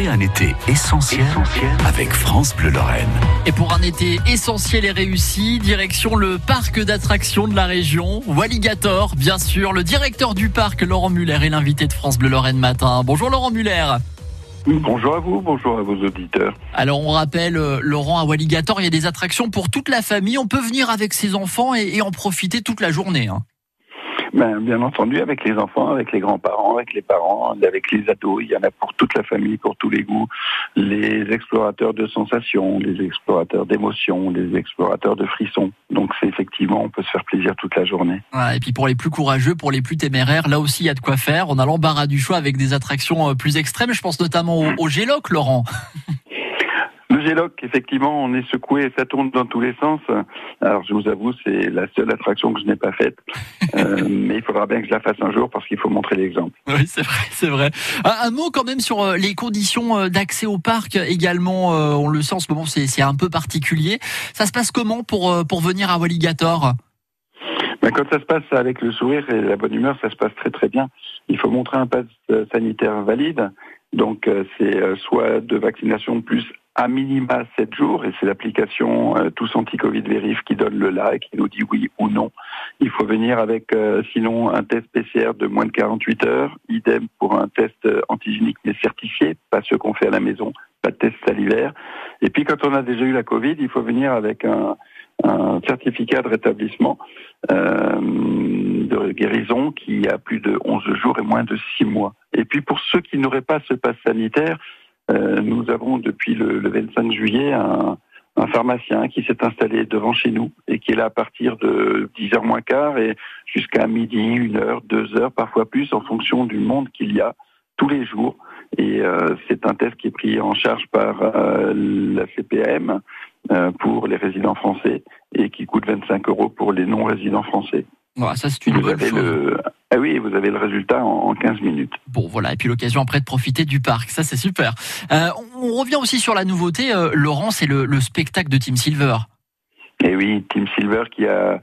Vivez un été essentiel, avec France Bleu Lorraine. Et pour un été essentiel et réussi, direction le parc d'attractions de la région, Walligator, bien sûr. Le directeur du parc, Laurent Muller, est l'invité de France Bleu Lorraine matin. Bonjour Laurent Muller. Bonjour à vous, bonjour à vos auditeurs. Alors on rappelle, euh, Laurent, à Walligator, il y a des attractions pour toute la famille. On peut venir avec ses enfants et, et en profiter toute la journée. Hein. Ben, bien entendu, avec les enfants, avec les grands-parents, avec les parents, avec les ados, il y en a pour toute la famille, pour tous les goûts. Les explorateurs de sensations, les explorateurs d'émotions, les explorateurs de frissons. Donc c'est effectivement, on peut se faire plaisir toute la journée. Ouais, et puis pour les plus courageux, pour les plus téméraires, là aussi il y a de quoi faire. On a l'embarras du choix avec des attractions euh, plus extrêmes. Je pense notamment au, au Géloc, Laurent. Le Géloc, effectivement, on est secoué ça tourne dans tous les sens. Alors, je vous avoue, c'est la seule attraction que je n'ai pas faite. Euh, mais il faudra bien que je la fasse un jour parce qu'il faut montrer l'exemple. Oui, c'est vrai, c'est vrai. Un, un mot quand même sur euh, les conditions euh, d'accès au parc également. euh, On le sent en ce moment, c'est un peu particulier. Ça se passe comment pour, pour venir à Walligator? Mais quand ça se passe avec le sourire et la bonne humeur, ça se passe très très bien. Il faut montrer un pass sanitaire valide. Donc, c'est soit de vaccination plus à minima 7 jours, et c'est l'application euh, Tous Anti-Covid Vérif qui donne le là et qui nous dit oui ou non. Il faut venir avec, euh, sinon, un test PCR de moins de 48 heures, idem pour un test euh, antigénique mais certifié, pas ceux qu'on fait à la maison, pas de test salivaire. Et puis, quand on a déjà eu la Covid, il faut venir avec un, un certificat de rétablissement euh, de guérison qui a plus de 11 jours et moins de 6 mois. Et puis, pour ceux qui n'auraient pas ce pass sanitaire, euh, nous avons depuis le, le 25 juillet un, un pharmacien qui s'est installé devant chez nous et qui est là à partir de 10h moins quart et jusqu'à midi, une heure, deux heures, parfois plus en fonction du monde qu'il y a tous les jours. Et euh, c'est un test qui est pris en charge par euh, la CPM euh, pour les résidents français et qui coûte 25 euros pour les non-résidents français. Voilà, Ça, c'est une Vous bonne chose. le... Ah oui, vous avez le résultat en, en 15 minutes. Bon, voilà. Et puis l'occasion après de profiter du parc. Ça, c'est super. Euh, on, revient aussi sur la nouveauté. euh, Laurent, c'est le, le spectacle de Team Silver. Et oui, Team Silver qui a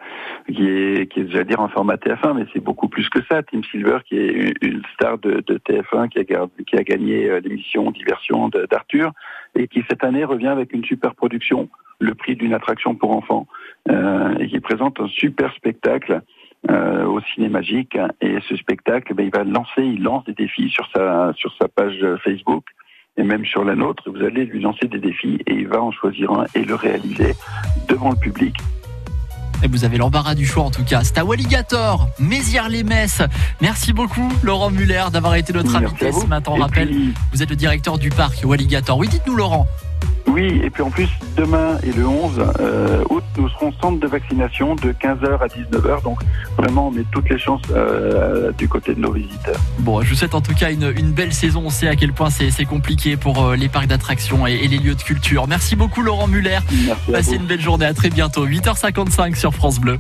qui est qui est déjà dire en format TF1, mais c'est beaucoup plus que ça. Team Silver qui est une, star de, de TF1 qui a qui a gagné euh, l'émission Diversion d'Arthur et qui cette année revient avec une super production, le prix d'une attraction pour enfants, euh, et qui présente un super spectacle. Euh, au Cinémagique et ce spectacle, ben, il va lancer, il lance des défis sur sa sur sa page Facebook et même sur la nôtre, vous allez lui lancer des défis et il va en choisir un et le réaliser devant le public. Et vous avez l'embarras du choix en tout cas. C'est à Walligator, Mézières-les-Messes. Merci beaucoup, Laurent Muller, d'avoir été notre Merci invité ce matin. On rappelle, puis, vous êtes le directeur du parc Walligator. Oui, dites-nous, Laurent. Oui, et puis en plus, demain et le 11 euh, août, nous serons centre de vaccination de 15h à 19h. Donc vraiment, on met toutes les chances euh, du côté de nos visiteurs. Bon, je vous souhaite en tout cas une, une belle saison. On sait à quel point c'est compliqué pour euh, les parcs d'attractions et, et les lieux de culture. Merci beaucoup, Laurent Muller. Merci Passez une belle journée. À très bientôt. 8h55 sur France Bleu.